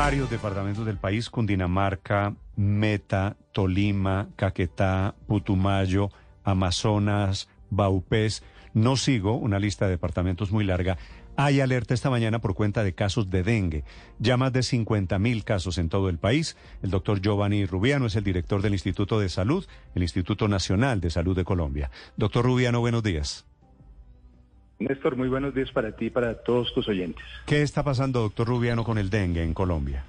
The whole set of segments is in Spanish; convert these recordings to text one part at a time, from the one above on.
varios departamentos del país, Cundinamarca, Meta, Tolima, Caquetá, Putumayo, Amazonas, Baupés. No sigo una lista de departamentos muy larga. Hay alerta esta mañana por cuenta de casos de dengue. Ya más de 50 mil casos en todo el país. El doctor Giovanni Rubiano es el director del Instituto de Salud, el Instituto Nacional de Salud de Colombia. Doctor Rubiano, buenos días. Néstor, muy buenos días para ti y para todos tus oyentes. ¿Qué está pasando, doctor Rubiano, con el dengue en Colombia?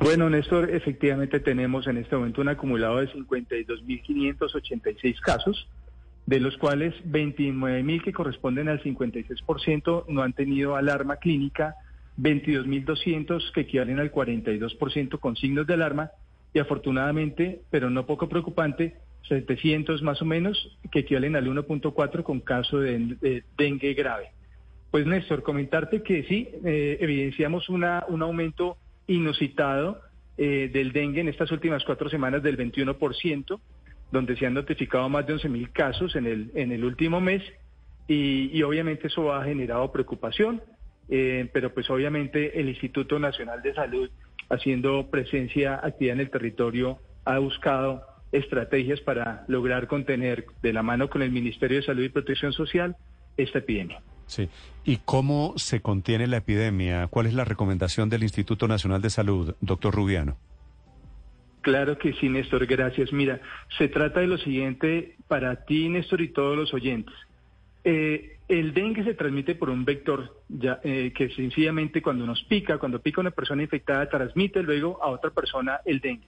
Bueno, Néstor, efectivamente tenemos en este momento un acumulado de 52.586 casos, de los cuales 29.000 que corresponden al 56% no han tenido alarma clínica, 22.200 que equivalen al 42% con signos de alarma y afortunadamente, pero no poco preocupante, 700 más o menos, que equivalen al 1.4 con caso de, dengue grave. Pues Néstor, comentarte que sí, eh, evidenciamos una, un aumento inusitado eh, del dengue en estas últimas cuatro semanas del 21%, donde se han notificado más de 11.000 casos en el, en el último mes y, obviamente eso ha generado preocupación, eh, pero pues obviamente el Instituto Nacional de Salud, haciendo presencia, actividad en el territorio, ha buscado estrategias para lograr contener de la mano con el Ministerio de Salud y Protección Social esta epidemia. Sí. ¿Y cómo se contiene la epidemia? ¿Cuál es la recomendación del Instituto Nacional de Salud, doctor Rubiano? Claro que sí, Néstor, gracias. Mira, se trata de lo siguiente para ti, Néstor, y todos los oyentes. Eh, el dengue se transmite por un vector ya, eh, que sencillamente cuando nos pica, cuando pica una persona infectada, transmite luego a otra persona el dengue.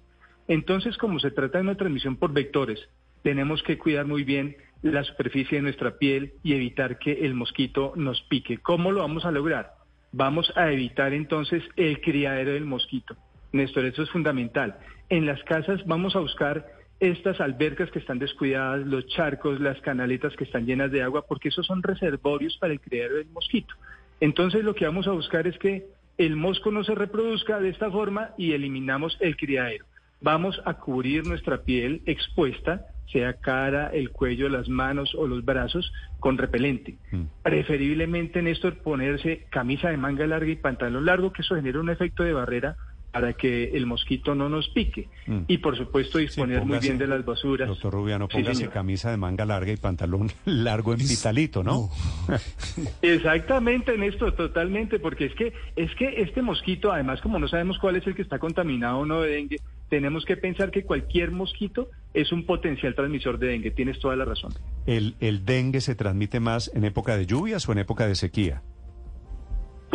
Entonces, como se trata de una transmisión por vectores, tenemos que cuidar muy bien la superficie de nuestra piel y evitar que el mosquito nos pique. ¿Cómo lo vamos a lograr? Vamos a evitar entonces el criadero del mosquito. Néstor, eso es fundamental. En las casas vamos a buscar estas albercas que están descuidadas, los charcos, las canaletas que están llenas de agua, porque esos son reservorios para el criadero del mosquito. Entonces lo que vamos a buscar es que el mosco no se reproduzca de esta forma y eliminamos el criadero vamos a cubrir nuestra piel expuesta, sea cara, el cuello, las manos o los brazos, con repelente. Mm. Preferiblemente, Néstor, ponerse camisa de manga larga y pantalón largo, que eso genera un efecto de barrera para que el mosquito no nos pique. Mm. Y por supuesto disponer muy bien de las basuras. Doctor Rubiano, póngase camisa de manga larga y pantalón largo en vitalito, ¿no? Exactamente, Néstor, totalmente, porque es que, es que este mosquito, además como no sabemos cuál es el que está contaminado o no de dengue, tenemos que pensar que cualquier mosquito es un potencial transmisor de dengue. Tienes toda la razón. ¿El, el dengue se transmite más en época de lluvias o en época de sequía?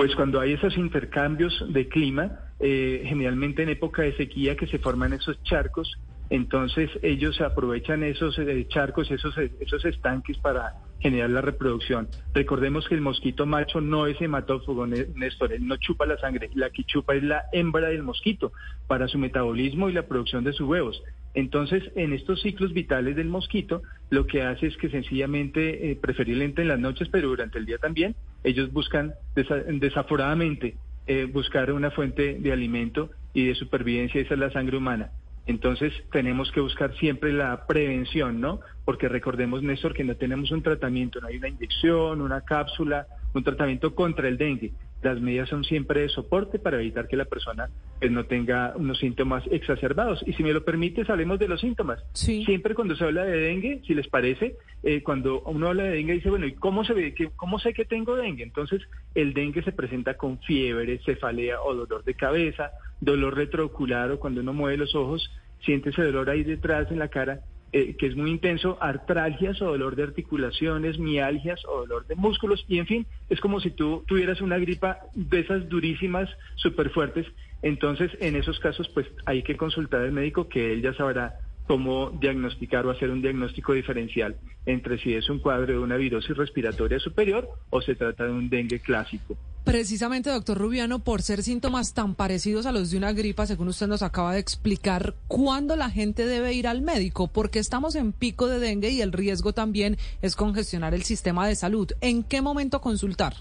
Pues cuando hay esos intercambios de clima, eh, generalmente en época de sequía que se forman esos charcos, entonces ellos aprovechan esos eh, charcos, esos, esos estanques para generar la reproducción. Recordemos que el mosquito macho no es hematófago, Néstor, él no chupa la sangre, la que chupa es la hembra del mosquito para su metabolismo y la producción de sus huevos. Entonces, en estos ciclos vitales del mosquito, lo que hace es que sencillamente, eh, preferiblemente en las noches, pero durante el día también, ellos buscan desaforadamente eh, buscar una fuente de alimento y de supervivencia, esa es la sangre humana. Entonces tenemos que buscar siempre la prevención, ¿no? Porque recordemos, Néstor, que no tenemos un tratamiento, no hay una inyección, una cápsula, un tratamiento contra el dengue. Las medidas son siempre de soporte para evitar que la persona pues, no tenga unos síntomas exacerbados. Y si me lo permite, hablemos de los síntomas. Siempre cuando se habla de dengue, si les parece, eh, cuando uno habla de dengue dice, bueno, ¿y cómo, se ve, cómo sé que tengo dengue? Entonces, el dengue se presenta con fiebre, cefalea o dolor de cabeza, dolor retroocular o cuando uno mueve los ojos, siente ese dolor ahí detrás en la cara eh, que es muy intenso, artralgias o dolor de articulaciones, mialgias o dolor de músculos, y en fin, es como si tú tuvieras una gripa de esas durísimas, súper fuertes. Entonces, en esos casos, pues hay que consultar al médico que él ya sabrá cómo diagnosticar o hacer un diagnóstico diferencial entre si es un cuadro de una virosis respiratoria superior o se trata de un dengue clásico. Precisamente, doctor Rubiano, por ser síntomas tan parecidos a los de una gripa, según usted nos acaba de explicar, ¿cuándo la gente debe ir al médico? Porque estamos en pico de dengue y el riesgo también es congestionar el sistema de salud. ¿En qué momento consultar?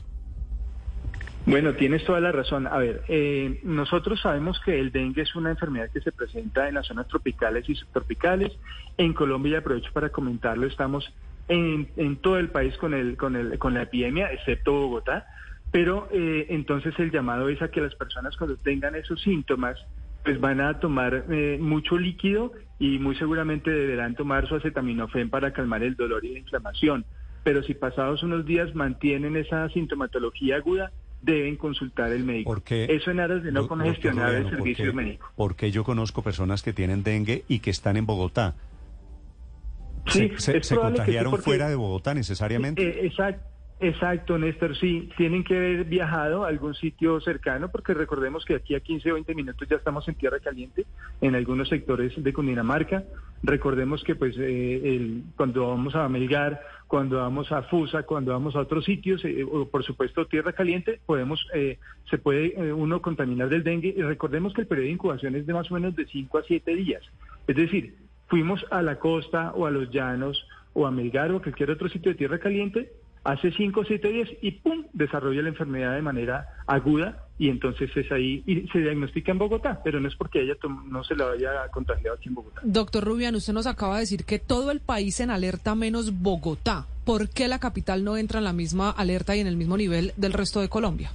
Bueno, tienes toda la razón. A ver, eh, nosotros sabemos que el dengue es una enfermedad que se presenta en las zonas tropicales y subtropicales. En Colombia, aprovecho para comentarlo, estamos en, en todo el país con, el, con, el, con la epidemia, excepto Bogotá Pero eh, entonces el llamado es a que las personas cuando tengan esos síntomas, pues van a tomar eh, mucho líquido y muy seguramente deberán tomar su acetaminofén para calmar el dolor y la inflamación. Pero si pasados unos días mantienen esa sintomatología aguda, deben consultar el médico. Porque, Eso en aras de no congestionar el servicio médico. Porque yo conozco personas que tienen dengue y que están en Bogotá. Sí, ¿Se, se, contagiaron fuera de Bogotá necesariamente? Eh, exacto. Exacto, Néstor, sí, tienen que haber viajado a algún sitio cercano, porque recordemos que aquí a 15 o 20 minutos ya estamos en tierra caliente en algunos sectores de Cundinamarca. Recordemos que pues eh, cuando vamos a Melgar, cuando vamos a Fusa, cuando vamos a otros sitios, eh, o por supuesto tierra caliente, podemos, eh, se puede eh, uno contaminar del dengue. Y recordemos que el periodo de incubación es de más o menos de 5 a 7 días. Es decir, fuimos a la costa o a los llanos o a Melgar o a cualquier otro sitio de tierra caliente hace 5 o 7 días y ¡pum! desarrolla la enfermedad de manera aguda y entonces es ahí y se diagnostica en Bogotá, pero no es porque ella no se la haya contagiado aquí en Bogotá. Doctor Rubian, usted nos acaba de decir que todo el país en alerta menos Bogotá. ¿Por qué la capital no entra en la misma alerta y en el mismo nivel del resto de Colombia?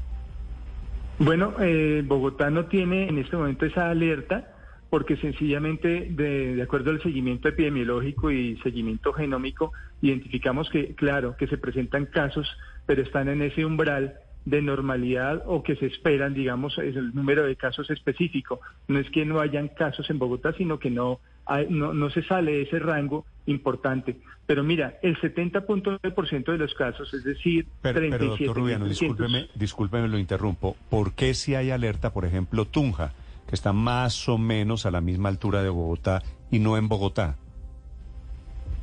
Bueno, eh, Bogotá no tiene en este momento esa alerta porque sencillamente, de, de, acuerdo al seguimiento epidemiológico y seguimiento genómico, identificamos que, claro, que se presentan casos, pero están en ese umbral de normalidad o que se esperan, digamos, es el número de casos específico. No es que no hayan casos en Bogotá, sino que no, hay, no, no se sale de ese rango importante. Pero mira, el 70.9% de los casos, es decir, pero, 37 pero doctor Rubiano, discúlpeme, discúlpeme, lo interrumpo. ¿Por qué si hay alerta, por ejemplo, Tunja? Está más o menos a la misma altura de Bogotá y no en Bogotá.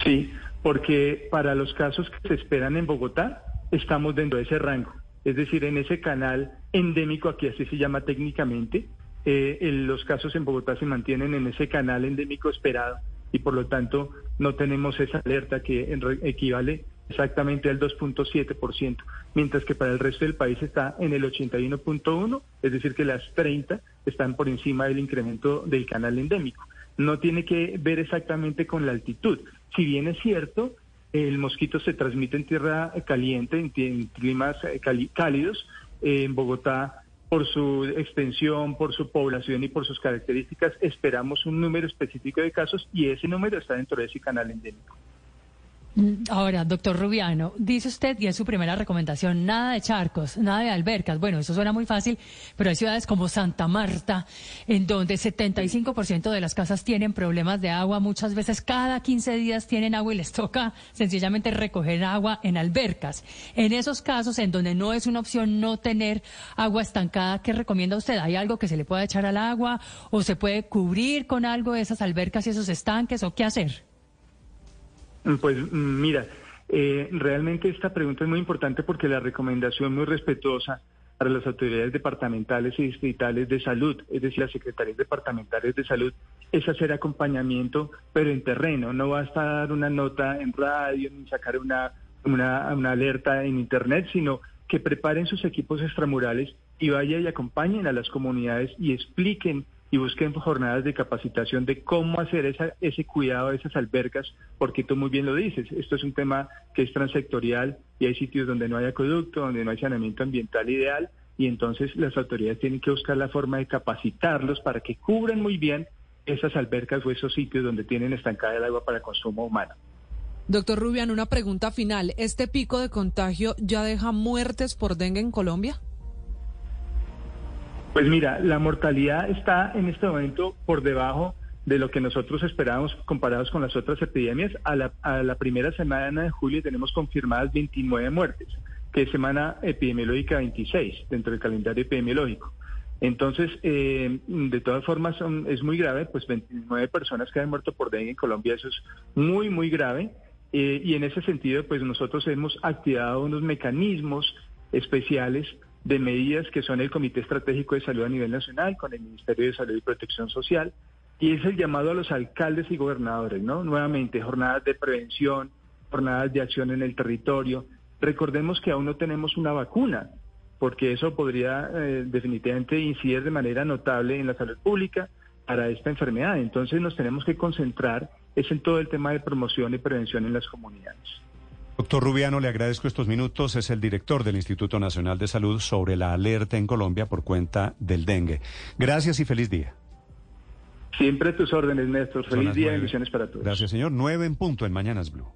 Sí, porque para los casos que se esperan en Bogotá, estamos dentro de ese rango, es decir, en ese canal endémico, aquí así se llama técnicamente, eh, los casos en Bogotá se mantienen en ese canal endémico esperado y por lo tanto no tenemos esa alerta que equivale exactamente al 2.7%, mientras que para el resto del país está en el 81.1%, es decir, que las 30 están por encima del incremento del canal endémico. No tiene que ver exactamente con la altitud. Si bien es cierto, el mosquito se transmite en tierra caliente, en, climas eh, cálidos, en Bogotá por su extensión, por su población y por sus características, esperamos un número específico de casos y ese número está dentro de ese canal endémico. Mm, ahora, doctor Rubiano, dice usted, y es su primera recomendación, nada de charcos, nada de albercas. Bueno, eso suena muy fácil, pero hay ciudades como Santa Marta, en donde 75% de las casas tienen problemas de agua. Muchas veces cada 15 días tienen agua y les toca sencillamente recoger agua en albercas. En esos casos, en donde no es una opción no tener agua estancada, ¿qué recomienda usted? ¿Hay algo que se le pueda echar al agua o se puede cubrir con algo de esas albercas y esos estanques o qué hacer? Pues mm, mira, eh, realmente esta pregunta es muy importante porque la recomendación muy respetuosa para las autoridades departamentales y distritales de salud, es decir, las secretarías departamentales de salud, es hacer acompañamiento, pero en terreno. No basta dar una nota en radio ni sacar una, una, una alerta en Internet, sino que preparen sus equipos extramurales y vayan y acompañen a las comunidades y expliquen y busquen jornadas de capacitación de cómo hacer esa, ese cuidado de esas albercas, porque tú muy bien lo dices, esto es un tema que es transectorial y hay sitios donde no hay acueducto, donde no hay saneamiento ambiental ideal, y entonces las autoridades tienen que buscar la forma de capacitarlos para que cubran muy bien esas albercas o esos sitios donde tienen estancada el agua para consumo humano. Doctor Rubian, una pregunta final. ¿Este pico de contagio ya deja muertes por dengue en Colombia? Pues mira, la mortalidad está en este momento por debajo de lo que nosotros esperábamos comparados con las otras epidemias. A la, primera semana de julio tenemos confirmadas 29 muertes, que es semana epidemiológica 26 dentro del calendario epidemiológico. Entonces, eh, de todas formas, es muy grave, pues 29 personas que han muerto por dengue en Colombia, eso es muy, muy grave. Eh, y en ese sentido, pues nosotros hemos activado unos mecanismos especiales de medidas que son el Comité Estratégico de Salud a nivel nacional con el Ministerio de Salud y Protección Social y es el llamado a los alcaldes y gobernadores, ¿no? Nuevamente, jornadas de prevención, jornadas de acción en el territorio. Recordemos que aún no tenemos una vacuna, porque eso podría eh, definitivamente incidir de manera notable en la salud pública para esta enfermedad. Entonces nos tenemos que concentrar es en todo el tema de promoción y prevención en las comunidades. Doctor Rubiano, le agradezco estos minutos. Es el director del Instituto Nacional de Salud sobre la alerta en Colombia por cuenta del dengue. Gracias y feliz día. Siempre tus órdenes, Néstor. Feliz día y bendiciones para todos. Gracias, señor. Nueve en punto en Mañanas Blue.